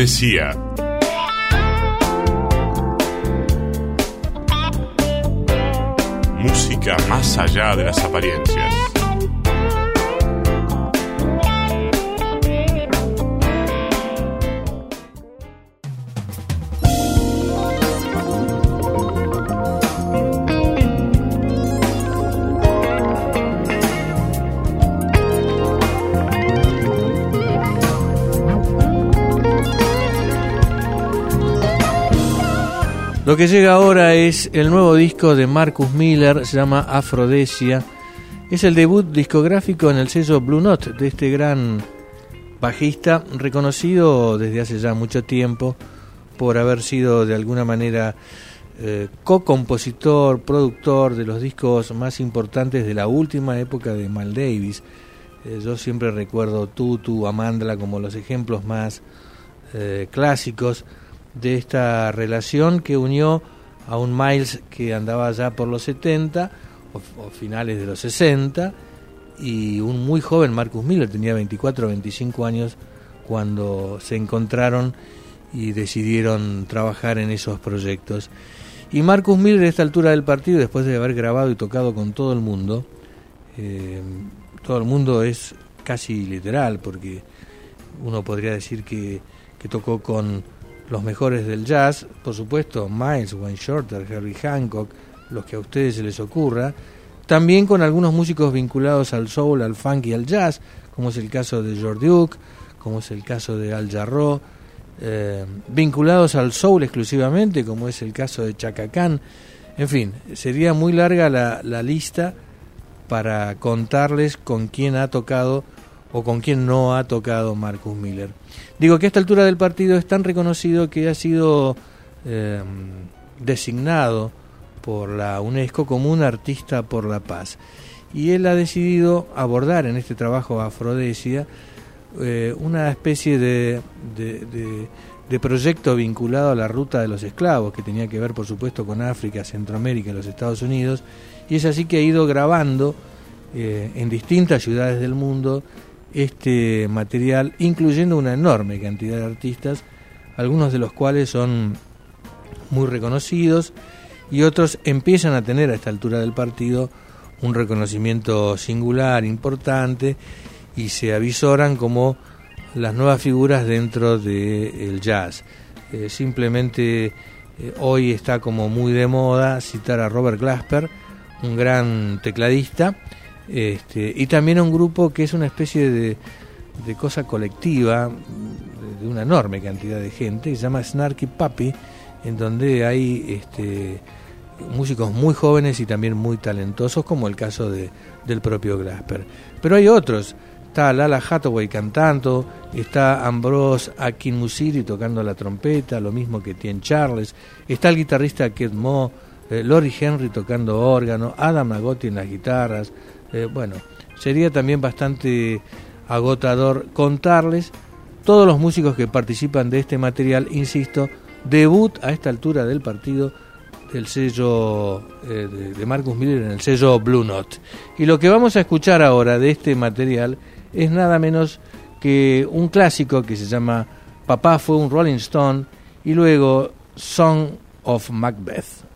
Travesía. Música más allá de las apariencias. Lo que llega ahora es el nuevo disco de Marcus Miller, se llama Afrodesia. Es el debut discográfico en el sello Blue Note de este gran bajista, reconocido desde hace ya mucho tiempo por haber sido de alguna manera eh, co-compositor, productor de los discos más importantes de la última época de Mal Davis. Eh, yo siempre recuerdo Tutu, Amandla como los ejemplos más eh, clásicos de esta relación que unió a un Miles que andaba ya por los 70 o, finales de los 60 y un muy joven Marcus Miller, tenía 24 o 25 años cuando se encontraron y decidieron trabajar en esos proyectos. Y Marcus Miller a esta altura del partido, después de haber grabado y tocado con todo el mundo, eh, todo el mundo es casi literal, porque uno podría decir que, que tocó con los mejores del jazz, por supuesto, Miles, Wayne Shorter, Harry Hancock, los que a ustedes se les ocurra, también con algunos músicos vinculados al soul, al funk y al jazz, como es el caso de George Duke, como es el caso de Al Jarreau, eh, vinculados al soul exclusivamente, como es el caso de Chaka Khan. En fin, sería muy larga la, la lista para contarles con quién ha tocado o con quién no ha tocado Marcus Miller. Digo que a esta altura del partido es tan reconocido que ha sido eh, designado por la UNESCO como un artista por la paz. Y él ha decidido abordar en este trabajo Afrodesia eh, una especie de, proyecto vinculado a la ruta de los esclavos, que tenía que ver por supuesto con África, Centroamérica y los Estados Unidos. Y es así que ha ido grabando eh, en distintas ciudades del mundo este material, incluyendo una enorme cantidad de artistas, algunos de los cuales son muy reconocidos y otros empiezan a tener a esta altura del partido un reconocimiento singular, importante, y se avisoran como las nuevas figuras dentro del jazz. Eh, simplemente eh, hoy está como muy de moda citar a Robert Glasper, un gran tecladista, este, y también un grupo que es una especie de, de cosa colectiva de una enorme cantidad de gente, que se llama Snarky Puppy, en donde hay este, músicos muy jóvenes y también muy talentosos, como el caso de, del propio Glasper. Pero hay otros, está Lala Hathaway cantando, está Ambrose Akinmusiri tocando la trompeta, lo mismo que Tien Charles, está el guitarrista Ked Mo, eh, Lori Henry tocando órgano, Adam Agotti en las guitarras, eh, bueno, sería también bastante agotador contarles todos los músicos que participan de este material, insisto, debut a esta altura del partido del sello eh, de, Marcus Miller en el sello Blue Note. Y lo que vamos a escuchar ahora de este material es nada menos que un clásico que se llama Papá fue un Rolling Stone y luego Song of Macbeth.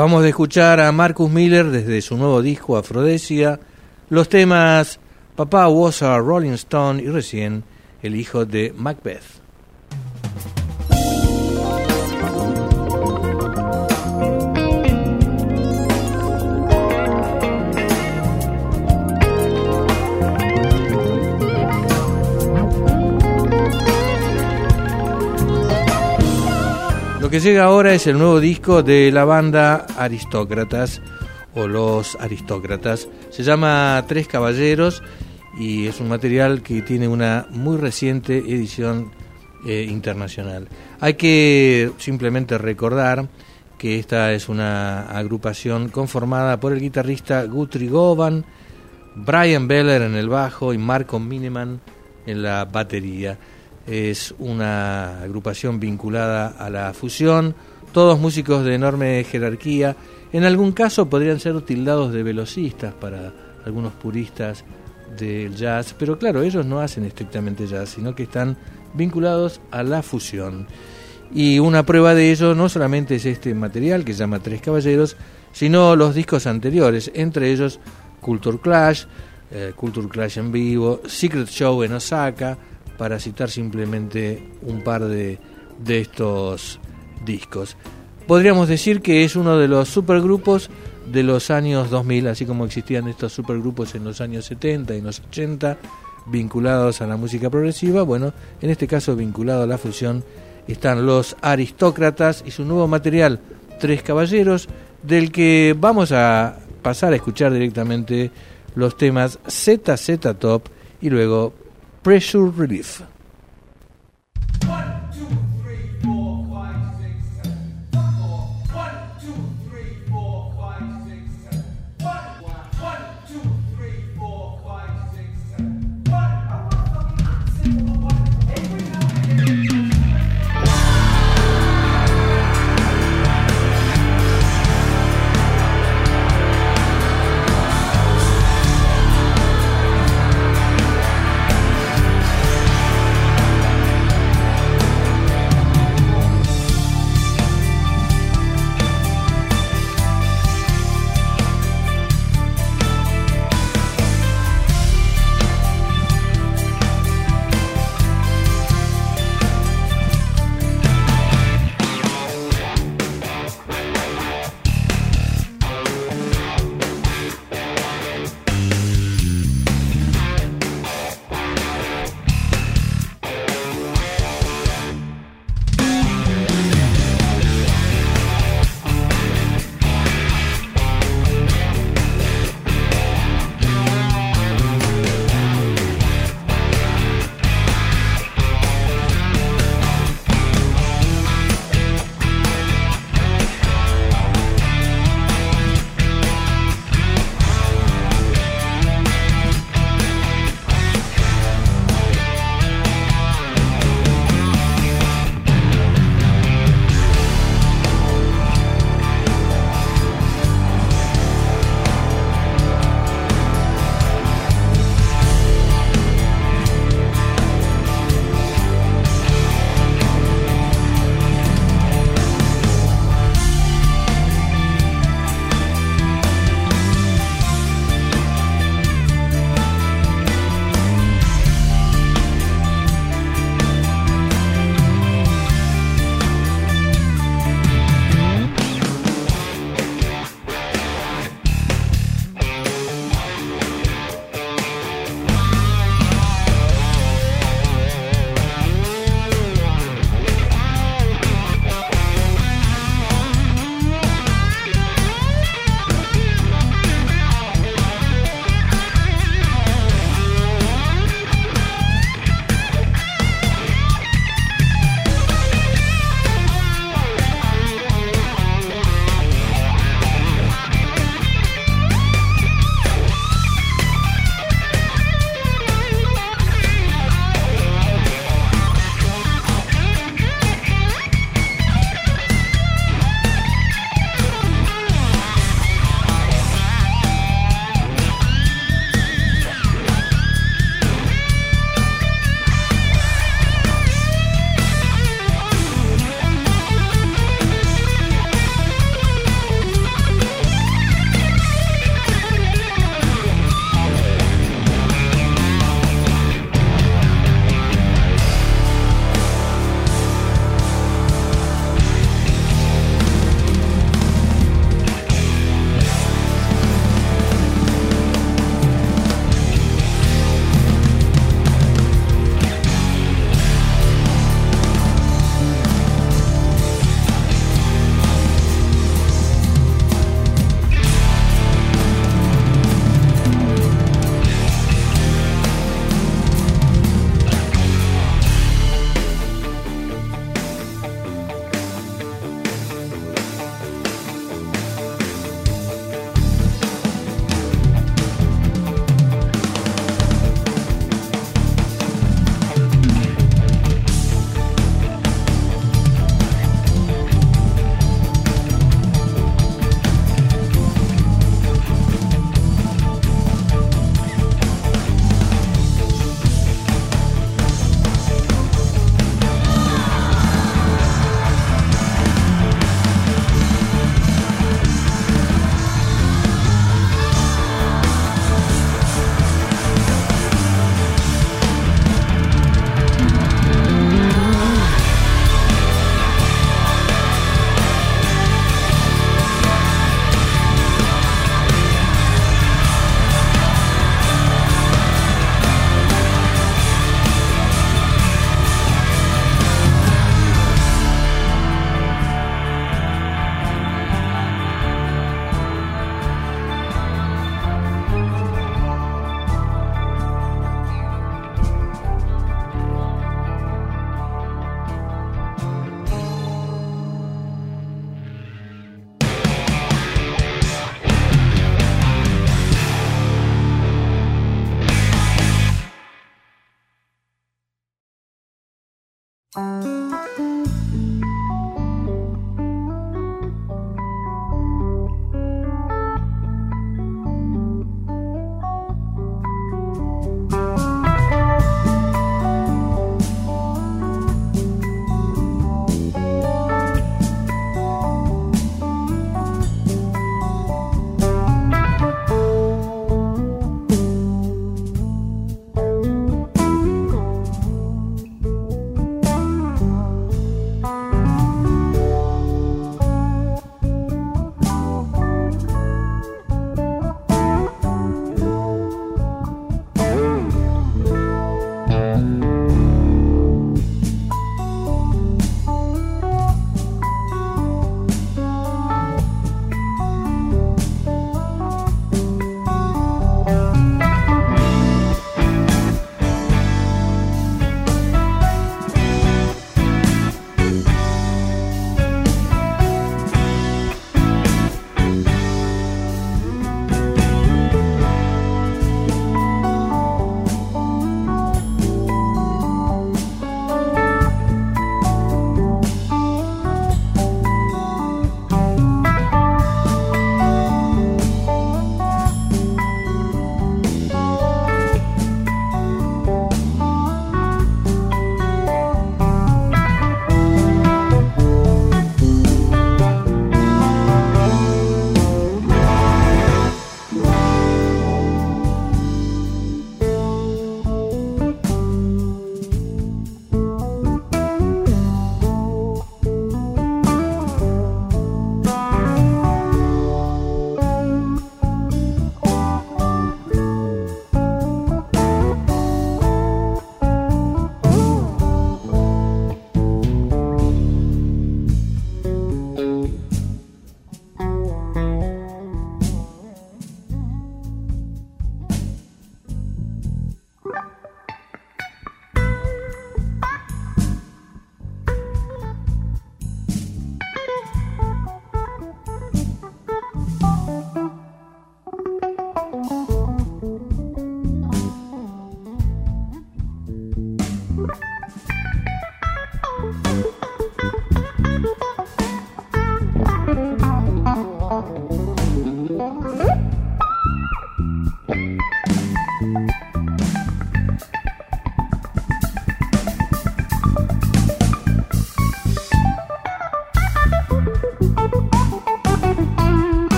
Acabamos de escuchar a Marcus Miller desde su nuevo disco Afrodesia, los temas Papá was a Rolling Stone y recién el hijo de Macbeth. Lo que llega ahora es el nuevo disco de la banda Aristócratas o Los Aristócratas. Se llama Tres Caballeros y es un material que tiene una muy reciente edición eh, internacional. Hay que simplemente recordar que esta es una agrupación conformada por el guitarrista Guthrie Govan, Brian Beller en el bajo y Marco Mineman en la batería es una agrupación vinculada a la fusión, todos músicos de enorme jerarquía, en algún caso podrían ser tildados de velocistas para algunos puristas del jazz, pero claro, ellos no hacen estrictamente jazz, sino que están vinculados a la fusión. Y una prueba de ello no solamente es este material que se llama Tres Caballeros, sino los discos anteriores, entre ellos Culture Clash, eh, Culture Clash en vivo, Secret Show en Osaka, para citar simplemente un par de, de estos discos. Podríamos decir que es uno de los supergrupos de los años 2000, así como existían estos supergrupos en los años 70 y en los 80, vinculados a la música progresiva. Bueno, en este caso vinculado a la fusión están los aristócratas y su nuevo material, Tres Caballeros, del que vamos a pasar a escuchar directamente los temas ZZ Top y luego pressure relief.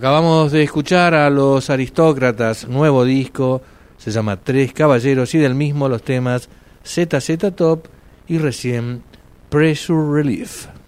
Acabamos de escuchar a los aristócratas, nuevo disco, se llama Tres Caballeros y del mismo los temas ZZ Top y recién Pressure Relief.